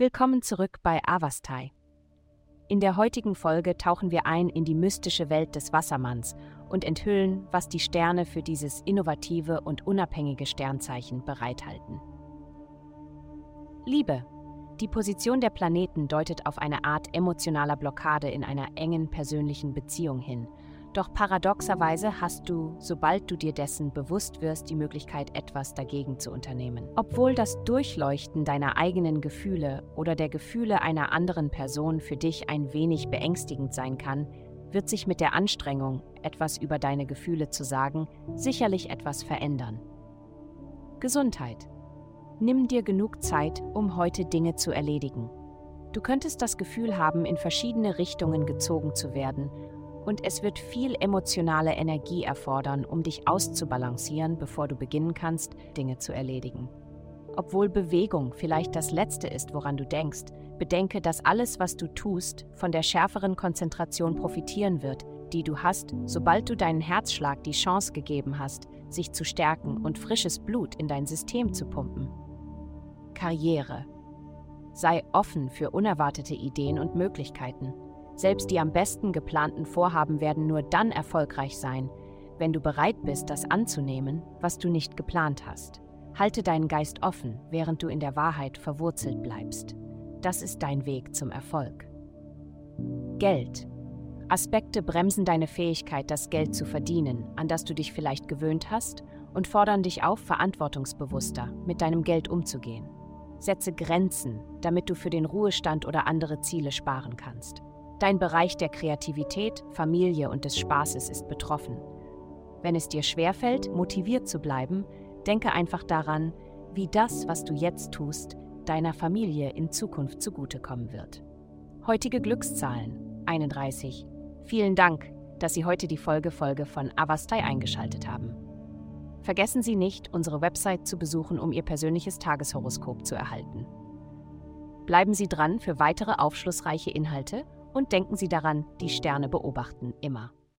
Willkommen zurück bei Avastai. In der heutigen Folge tauchen wir ein in die mystische Welt des Wassermanns und enthüllen, was die Sterne für dieses innovative und unabhängige Sternzeichen bereithalten. Liebe. Die Position der Planeten deutet auf eine Art emotionaler Blockade in einer engen persönlichen Beziehung hin – doch paradoxerweise hast du, sobald du dir dessen bewusst wirst, die Möglichkeit, etwas dagegen zu unternehmen. Obwohl das Durchleuchten deiner eigenen Gefühle oder der Gefühle einer anderen Person für dich ein wenig beängstigend sein kann, wird sich mit der Anstrengung, etwas über deine Gefühle zu sagen, sicherlich etwas verändern. Gesundheit. Nimm dir genug Zeit, um heute Dinge zu erledigen. Du könntest das Gefühl haben, in verschiedene Richtungen gezogen zu werden und es wird viel emotionale Energie erfordern, um dich auszubalancieren, bevor du beginnen kannst, Dinge zu erledigen. Obwohl Bewegung vielleicht das Letzte ist, woran du denkst, bedenke, dass alles, was du tust, von der schärferen Konzentration profitieren wird, die du hast, sobald du deinen Herzschlag die Chance gegeben hast, sich zu stärken und frisches Blut in dein System zu pumpen. Karriere. Sei offen für unerwartete Ideen und Möglichkeiten. Selbst die am besten geplanten Vorhaben werden nur dann erfolgreich sein, wenn du bereit bist, das anzunehmen, was du nicht geplant hast. Halte deinen Geist offen, während du in der Wahrheit verwurzelt bleibst. Das ist dein Weg zum Erfolg. Geld. Aspekte bremsen deine Fähigkeit, das Geld zu verdienen, an das du dich vielleicht gewöhnt hast, und fordern dich auf, verantwortungsbewusster mit deinem Geld umzugehen. Setze Grenzen, damit du für den Ruhestand oder andere Ziele sparen kannst. Dein Bereich der Kreativität, Familie und des Spaßes ist betroffen. Wenn es dir schwerfällt, motiviert zu bleiben, denke einfach daran, wie das, was du jetzt tust, deiner Familie in Zukunft zugutekommen wird. Heutige Glückszahlen 31. Vielen Dank, dass Sie heute die Folgefolge von Avastai eingeschaltet haben. Vergessen Sie nicht, unsere Website zu besuchen, um Ihr persönliches Tageshoroskop zu erhalten. Bleiben Sie dran für weitere aufschlussreiche Inhalte und denken Sie daran, die Sterne beobachten immer.